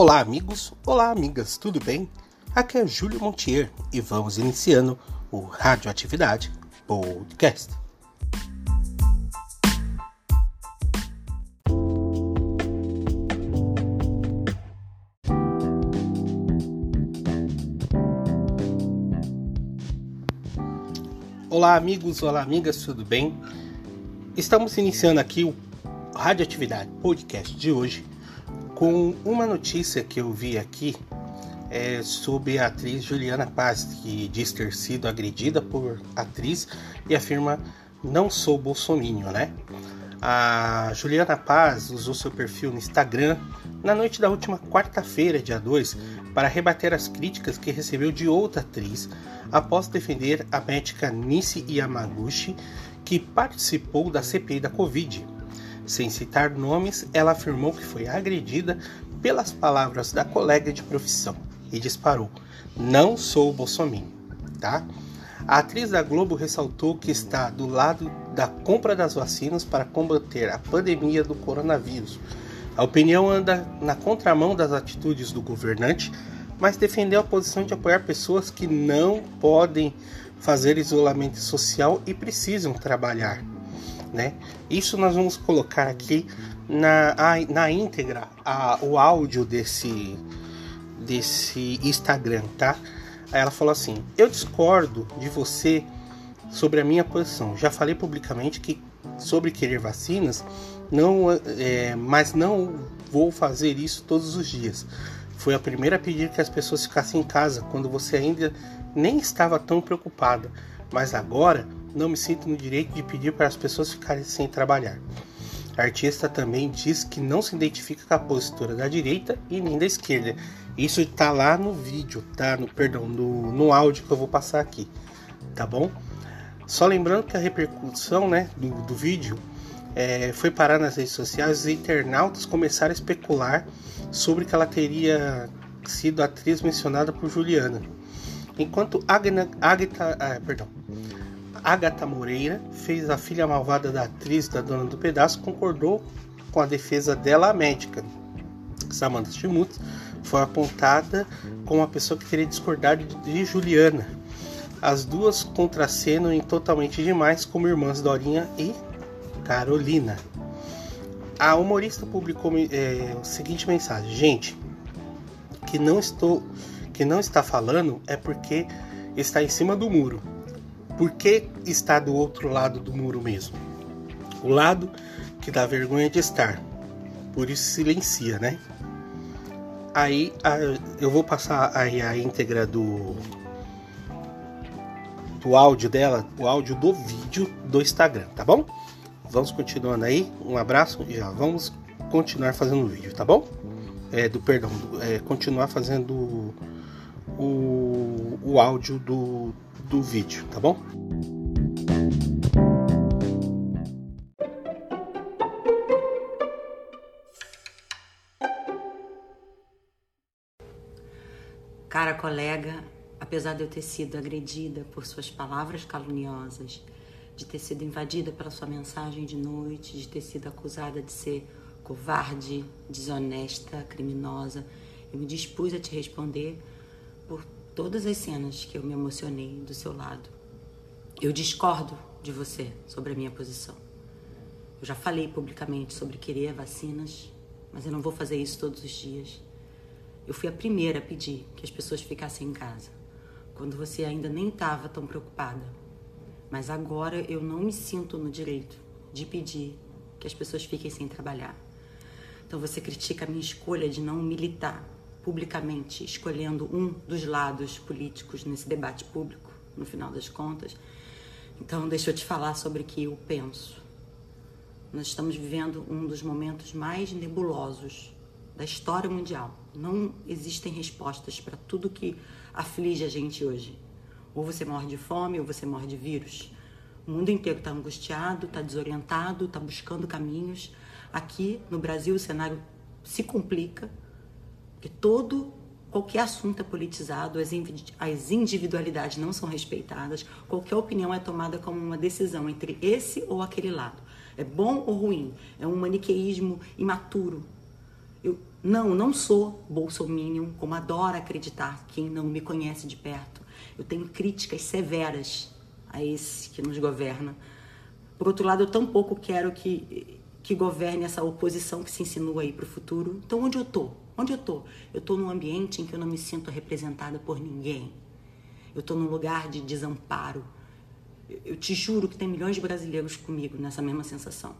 Olá, amigos, olá, amigas, tudo bem? Aqui é Júlio Montier e vamos iniciando o Radioatividade Podcast. Olá, amigos, olá, amigas, tudo bem? Estamos iniciando aqui o Radioatividade Podcast de hoje com uma notícia que eu vi aqui é, sobre a atriz Juliana Paz, que diz ter sido agredida por atriz e afirma não sou bolsominion, né? A Juliana Paz usou seu perfil no Instagram na noite da última quarta-feira, dia 2, para rebater as críticas que recebeu de outra atriz após defender a médica Nishi Yamaguchi, que participou da CPI da Covid. Sem citar nomes, ela afirmou que foi agredida pelas palavras da colega de profissão e disparou: Não sou Bolsonaro, tá? A atriz da Globo ressaltou que está do lado da compra das vacinas para combater a pandemia do coronavírus. A opinião anda na contramão das atitudes do governante, mas defendeu a posição de apoiar pessoas que não podem fazer isolamento social e precisam trabalhar né? Isso nós vamos colocar aqui na, na íntegra a, o áudio desse, desse Instagram, tá? Ela falou assim: Eu discordo de você sobre a minha posição. Já falei publicamente que sobre querer vacinas, não, é, mas não vou fazer isso todos os dias. Foi a primeira a pedir que as pessoas ficassem em casa quando você ainda nem estava tão preocupada. Mas agora não me sinto no direito de pedir para as pessoas ficarem sem trabalhar. A artista também diz que não se identifica com a postura da direita e nem da esquerda. Isso está lá no vídeo, tá? No, perdão, no, no áudio que eu vou passar aqui, tá bom? Só lembrando que a repercussão né, do, do vídeo é, foi parar nas redes sociais e internautas começaram a especular sobre que ela teria sido a atriz mencionada por Juliana. Enquanto Agna, Agatha, ah, perdão, Agatha Moreira fez a filha malvada da atriz da dona do pedaço concordou com a defesa dela, a médica. Samantha Schmutz foi apontada como a pessoa que teria discordado de Juliana. As duas contracenam em Totalmente Demais como irmãs Dorinha e Carolina. A humorista publicou é, a seguinte mensagem: Gente, que não estou, que não está falando é porque está em cima do muro. Por que está do outro lado do muro mesmo? O lado que dá vergonha de estar. Por isso silencia, né? Aí a, eu vou passar aí a íntegra do do áudio dela, o áudio do vídeo do Instagram, tá bom? Vamos continuando aí. Um abraço e já vamos continuar fazendo o vídeo, tá bom? É, do perdão, do, é, continuar fazendo o, o áudio do, do vídeo, tá bom? Cara colega, apesar de eu ter sido agredida por suas palavras caluniosas, de ter sido invadida pela sua mensagem de noite, de ter sido acusada de ser covarde, desonesta, criminosa, eu me dispus a te responder por todas as cenas que eu me emocionei do seu lado. Eu discordo de você sobre a minha posição. Eu já falei publicamente sobre querer vacinas, mas eu não vou fazer isso todos os dias. Eu fui a primeira a pedir que as pessoas ficassem em casa, quando você ainda nem estava tão preocupada. Mas agora eu não me sinto no direito de pedir que as pessoas fiquem sem trabalhar. Então você critica a minha escolha de não militar publicamente escolhendo um dos lados políticos nesse debate público, no final das contas. Então, deixa eu te falar sobre o que eu penso. Nós estamos vivendo um dos momentos mais nebulosos da história mundial. Não existem respostas para tudo que aflige a gente hoje. Ou você morre de fome, ou você morre de vírus. O mundo inteiro está angustiado, está desorientado, está buscando caminhos. Aqui no Brasil o cenário se complica porque todo, qualquer assunto é politizado, as individualidades não são respeitadas, qualquer opinião é tomada como uma decisão entre esse ou aquele lado. É bom ou ruim? É um maniqueísmo imaturo. Eu não, não sou bolsominion, como adora acreditar quem não me conhece de perto. Eu tenho críticas severas a esse que nos governa. Por outro lado, eu tampouco quero que, que governe essa oposição que se insinua aí para o futuro. Então, onde eu tô? Onde eu tô? Eu tô num ambiente em que eu não me sinto representada por ninguém. Eu tô num lugar de desamparo. Eu te juro que tem milhões de brasileiros comigo nessa mesma sensação.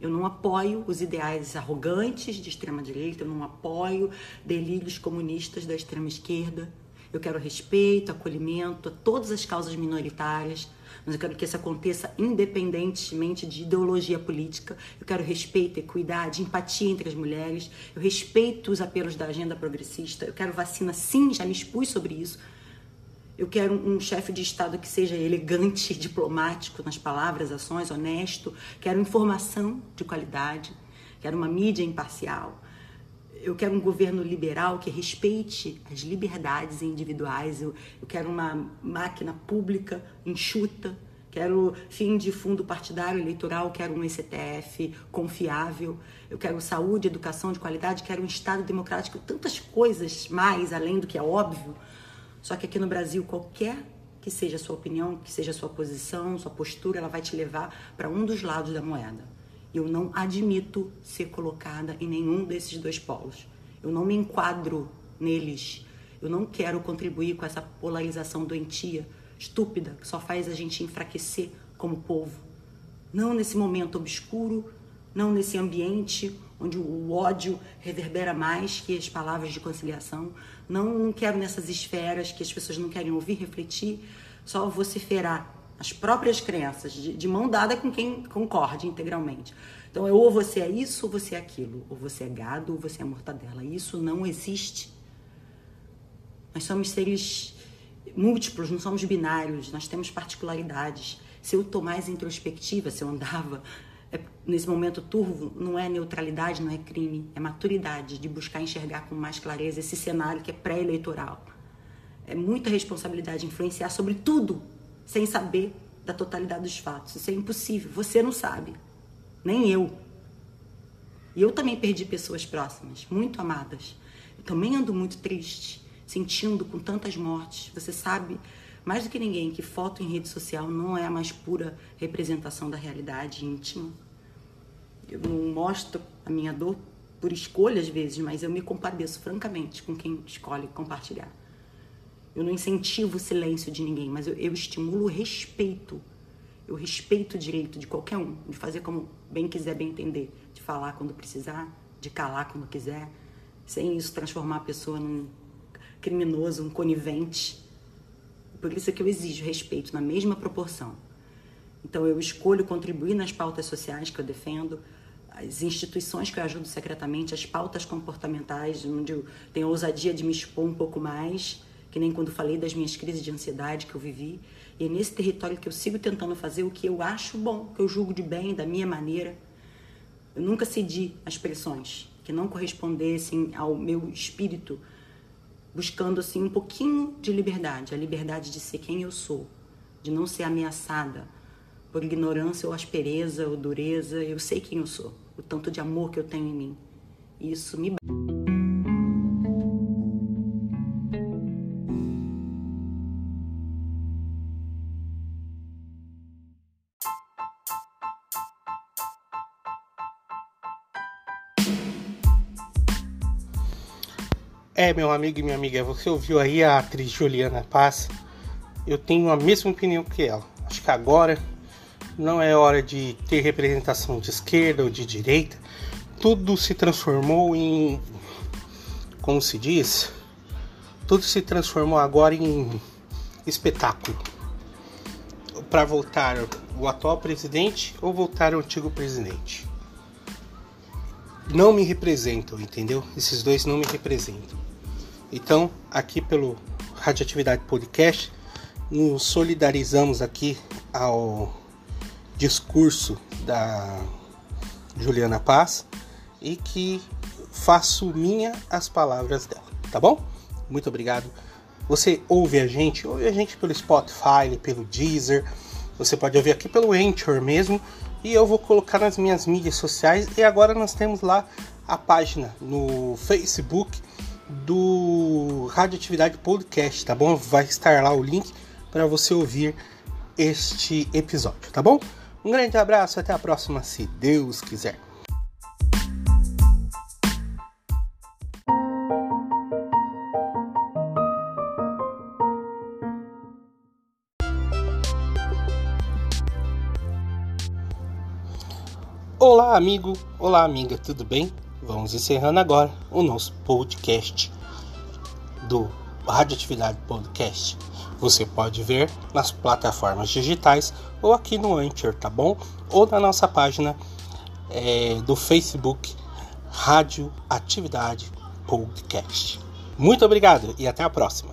Eu não apoio os ideais arrogantes de extrema direita, eu não apoio delírios comunistas da extrema esquerda. Eu quero respeito, acolhimento a todas as causas minoritárias, mas eu quero que isso aconteça independentemente de ideologia política. Eu quero respeito, equidade, empatia entre as mulheres. Eu respeito os apelos da agenda progressista. Eu quero vacina, sim, já me expus sobre isso. Eu quero um chefe de Estado que seja elegante, diplomático nas palavras, ações, honesto. Quero informação de qualidade. Quero uma mídia imparcial. Eu quero um governo liberal que respeite as liberdades individuais. Eu, eu quero uma máquina pública enxuta. Quero fim de fundo partidário eleitoral. Quero um STF confiável. Eu quero saúde, educação de qualidade. Quero um Estado democrático. Tantas coisas mais além do que é óbvio só que aqui no Brasil, qualquer que seja a sua opinião, que seja a sua posição, sua postura, ela vai te levar para um dos lados da moeda. Eu não admito ser colocada em nenhum desses dois polos. Eu não me enquadro neles. Eu não quero contribuir com essa polarização doentia, estúpida, que só faz a gente enfraquecer como povo. Não nesse momento obscuro, não nesse ambiente onde o ódio reverbera mais que as palavras de conciliação. Não, não quero nessas esferas que as pessoas não querem ouvir, refletir, só vociferar as próprias crenças, de, de mão dada com quem concorde integralmente. Então, é ou você é isso ou você é aquilo, ou você é gado ou você é mortadela. Isso não existe. Nós somos seres múltiplos, não somos binários, nós temos particularidades. Se eu estou mais introspectiva, se eu andava é, nesse momento turvo, não é neutralidade, não é crime, é maturidade de buscar enxergar com mais clareza esse cenário que é pré-eleitoral. É muita responsabilidade influenciar sobre tudo sem saber da totalidade dos fatos. Isso é impossível. Você não sabe, nem eu. E eu também perdi pessoas próximas, muito amadas. Eu também ando muito triste, sentindo com tantas mortes. Você sabe mais do que ninguém que foto em rede social não é a mais pura representação da realidade íntima. Eu não mostro a minha dor por escolha às vezes, mas eu me compadeço francamente com quem escolhe compartilhar. Eu não incentivo o silêncio de ninguém, mas eu, eu estimulo o respeito. Eu respeito o direito de qualquer um, de fazer como bem quiser, bem entender, de falar quando precisar, de calar quando quiser, sem isso transformar a pessoa num criminoso, um conivente por isso é que eu exijo respeito na mesma proporção. Então eu escolho contribuir nas pautas sociais que eu defendo, as instituições que eu ajudo secretamente, as pautas comportamentais, onde eu tenho a ousadia de me expor um pouco mais, que nem quando falei das minhas crises de ansiedade que eu vivi. E é nesse território que eu sigo tentando fazer o que eu acho bom, que eu julgo de bem, da minha maneira. Eu nunca cedi às pressões que não correspondessem ao meu espírito buscando assim um pouquinho de liberdade, a liberdade de ser quem eu sou, de não ser ameaçada por ignorância ou aspereza ou dureza. Eu sei quem eu sou, o tanto de amor que eu tenho em mim. Isso me É, meu amigo e minha amiga, você ouviu aí a atriz Juliana Paz? Eu tenho a mesma opinião que ela. Acho que agora não é hora de ter representação de esquerda ou de direita. Tudo se transformou em. Como se diz? Tudo se transformou agora em espetáculo. Para voltar o atual presidente ou voltar o antigo presidente. Não me representam, entendeu? Esses dois não me representam. Então, aqui pelo Radioatividade Podcast, nos solidarizamos aqui ao discurso da Juliana Paz e que faço minha as palavras dela, tá bom? Muito obrigado. Você ouve a gente, ouve a gente pelo Spotify, pelo Deezer, você pode ouvir aqui pelo Anchor mesmo, e eu vou colocar nas minhas mídias sociais. E agora nós temos lá a página no Facebook do Radioatividade Podcast, tá bom? Vai estar lá o link para você ouvir este episódio, tá bom? Um grande abraço, até a próxima, se Deus quiser. Olá, amigo, olá, amiga, tudo bem? Vamos encerrando agora o nosso podcast do Radioatividade Podcast. Você pode ver nas plataformas digitais ou aqui no Anchor, tá bom? Ou na nossa página é, do Facebook Rádio Atividade Podcast. Muito obrigado e até a próxima.